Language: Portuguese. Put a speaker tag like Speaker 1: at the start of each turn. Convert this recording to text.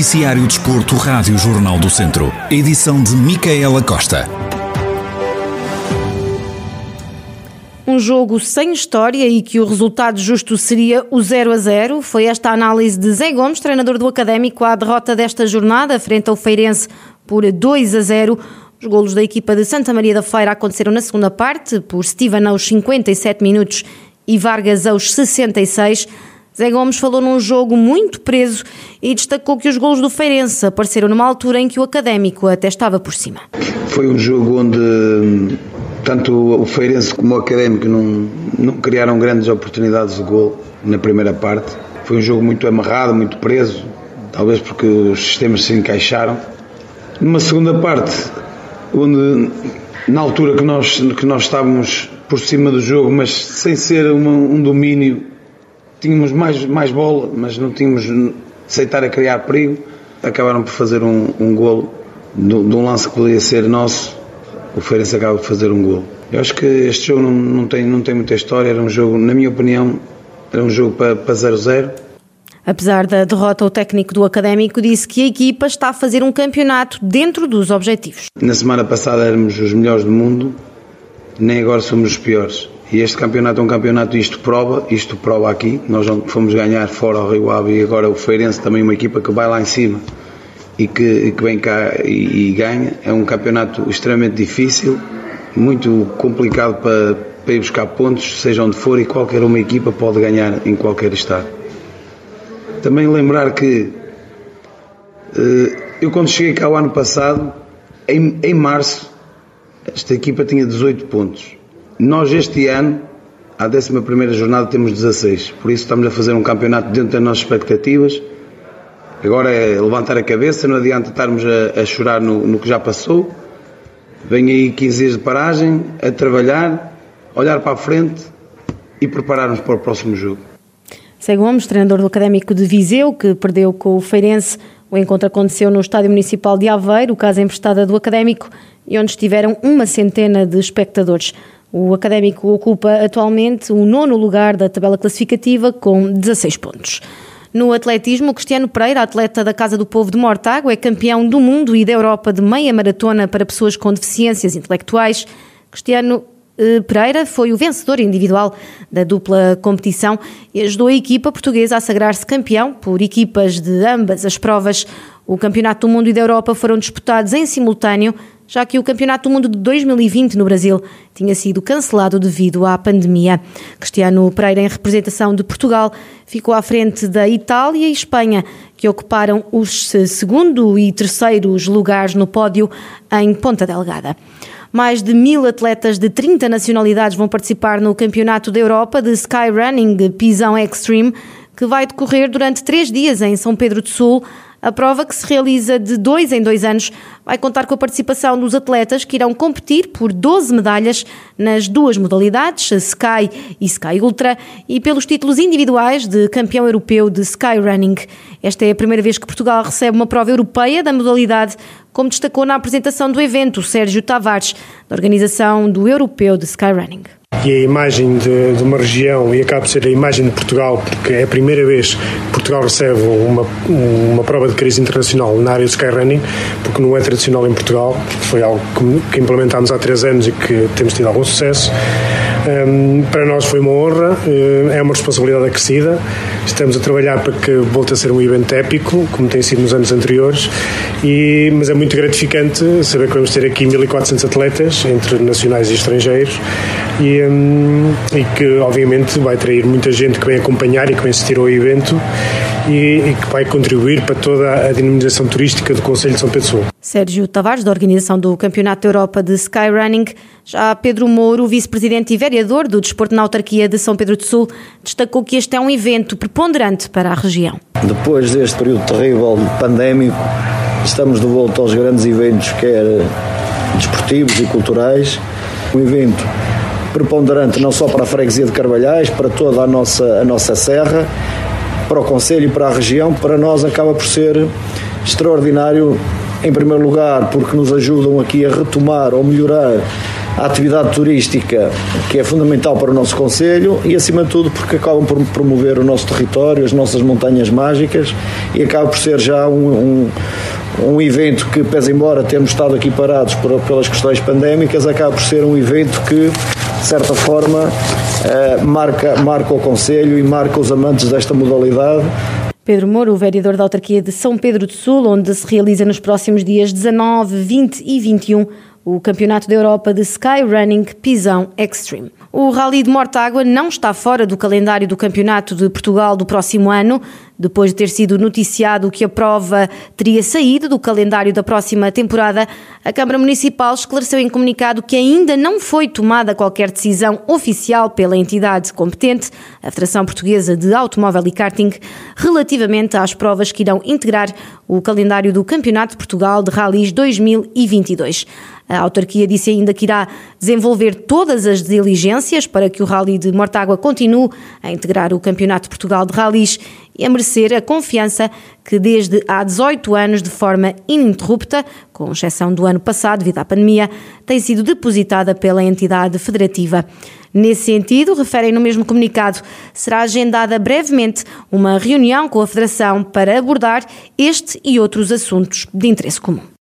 Speaker 1: Noticiário Desporto, Rádio Jornal do Centro. Edição de Micaela Costa.
Speaker 2: Um jogo sem história e que o resultado justo seria o 0 a 0. Foi esta a análise de Zé Gomes, treinador do Académico, à derrota desta jornada frente ao Feirense por 2 a 0. Os golos da equipa de Santa Maria da Feira aconteceram na segunda parte, por Steven aos 57 minutos e Vargas aos 66. Zé Gomes falou num jogo muito preso e destacou que os golos do Feirense apareceram numa altura em que o Académico até estava por cima.
Speaker 3: Foi um jogo onde tanto o Feirense como o Académico não, não criaram grandes oportunidades de gol na primeira parte. Foi um jogo muito amarrado, muito preso, talvez porque os sistemas se encaixaram. Numa segunda parte, onde na altura que nós, que nós estávamos por cima do jogo, mas sem ser uma, um domínio, tínhamos mais, mais bola, mas não tínhamos aceitar a criar perigo, acabaram por fazer um, um golo de, um lance que poderia ser nosso o Feirense acaba de fazer um gol. Eu acho que este jogo não, não, tem, não tem muita história, era um jogo, na minha opinião, era um jogo para 0-0.
Speaker 2: Apesar da derrota, o técnico do Académico disse que a equipa está a fazer um campeonato dentro dos objetivos.
Speaker 3: Na semana passada éramos os melhores do mundo, nem agora somos os piores. E este campeonato é um campeonato, isto prova, isto prova aqui. Nós fomos ganhar fora ao Rio Ave e agora o Feirense também uma equipa que vai lá em cima e que, que vem cá e, e, ganha. É um campeonato extremamente difícil, muito complicado para, para ir buscar pontos, seja onde for, e qualquer uma equipa pode ganhar em qualquer estado. Também lembrar que uh, eu quando cheguei cá o ano passado, em, em março, esta equipa tinha 18 pontos. Nós este ano, à 11 jornada, temos 16. Por isso estamos a fazer um campeonato dentro das nossas expectativas Agora é levantar a cabeça, não adianta estarmos a, a chorar no, no, que já passou. Vem aí 15 dias de paragem, a trabalhar, olhar para a frente e prepararmos para o próximo jogo.
Speaker 2: Segue Gomes, treinador do Académico de Viseu, que perdeu com o Feirense. O encontro aconteceu no Estádio Municipal de Aveiro, casa emprestada do Académico, e onde estiveram uma centena de espectadores. O Académico ocupa atualmente o nono lugar da tabela classificativa com 16 pontos. No atletismo, Cristiano Pereira, atleta da Casa do Povo de Mortágua, é campeão do mundo e da Europa de meia maratona para pessoas com deficiências intelectuais. Cristiano eh, Pereira foi o vencedor individual da dupla competição e ajudou a equipa portuguesa a sagrar-se campeão por equipas de ambas as provas. O Campeonato do Mundo e da Europa foram disputados em simultâneo já que o Campeonato do Mundo de 2020 no Brasil tinha sido cancelado devido à pandemia. Cristiano Pereira, em representação de Portugal, ficou à frente da Itália e Espanha, que ocuparam os segundo e terceiros lugares no pódio em Ponta Delgada. Mais de mil atletas de 30 nacionalidades vão participar no Campeonato da Europa de Skyrunning Pisão Extreme, que vai decorrer durante três dias em São Pedro do Sul, a prova, que se realiza de dois em dois anos, vai contar com a participação dos atletas que irão competir por 12 medalhas nas duas modalidades, Sky e Sky Ultra, e pelos títulos individuais de campeão europeu de Skyrunning. Esta é a primeira vez que Portugal recebe uma prova europeia da modalidade, como destacou na apresentação do evento Sérgio Tavares, da organização do Europeu de Skyrunning
Speaker 4: e a imagem de, de, uma região e acaba por ser a imagem de Portugal, porque é a primeira vez que Portugal recebe uma, uma prova de crise internacional na área do skyrunning, porque não é tradicional em Portugal, foi algo que, que implementámos há três anos e que temos tido algum sucesso. Um, para nós foi uma honra, uh, é uma responsabilidade acrescida. Estamos a trabalhar para que volte a ser um evento épico, como tem sido nos anos anteriores, e, mas é muito gratificante saber que vamos ter aqui 1400 atletas, entre nacionais e estrangeiros, e, um, e que obviamente vai atrair muita gente que vem acompanhar e que vem assistir ao evento e, e, que vai contribuir para toda a dinamização turística do Conselho de São Pedro Sul.
Speaker 2: Sérgio Tavares, da organização do Campeonato da Europa de Skyrunning, já Pedro Mouro, vice-presidente e vereador do Desporto na Autarquia de São Pedro do Sul, destacou que este é um evento preponderante para a região.
Speaker 5: Depois deste período terrível pandémico, estamos de volta aos grandes eventos, quer desportivos e culturais. Um evento preponderante não só para a freguesia de Carvalhais, para toda a nossa, a nossa serra, para o Conselho e para a região, para nós acaba por ser extraordinário, em primeiro lugar, porque nos ajudam aqui a retomar ou melhorar a atividade turística, que é fundamental para o nosso Conselho, e acima de tudo porque acabam por promover o nosso território, as nossas montanhas mágicas, e acaba por ser já um, um, um evento que, pese embora termos estado aqui parados por, pelas questões pandémicas, acaba por ser um evento que, de certa forma, eh, marca, marca o Conselho e marca os amantes desta modalidade
Speaker 2: Pedro Moura, o vereador da autarquia de São Pedro do Sul, onde se realiza nos próximos dias 19, 20 e 21 o Campeonato da Europa de Skyrunning Pisão Extreme. O Rally de Mortágua não está fora do calendário do Campeonato de Portugal do próximo ano, depois de ter sido noticiado que a prova teria saído do calendário da próxima temporada, a Câmara Municipal esclareceu em comunicado que ainda não foi tomada qualquer decisão oficial pela entidade competente, a Federação Portuguesa de Automóvel e Karting, relativamente às provas que irão integrar o calendário do Campeonato de Portugal de Rallys 2022. A autarquia disse ainda que irá desenvolver todas as diligências para que o Rally de Mortágua continue a integrar o Campeonato de Portugal de Rallys e a merecer a confiança que desde há 18 anos, de forma ininterrupta, com exceção do ano passado devido à pandemia, tem sido depositada pela entidade federativa. Nesse sentido, referem no mesmo comunicado, será agendada brevemente uma reunião com a Federação para abordar este e outros assuntos de interesse comum.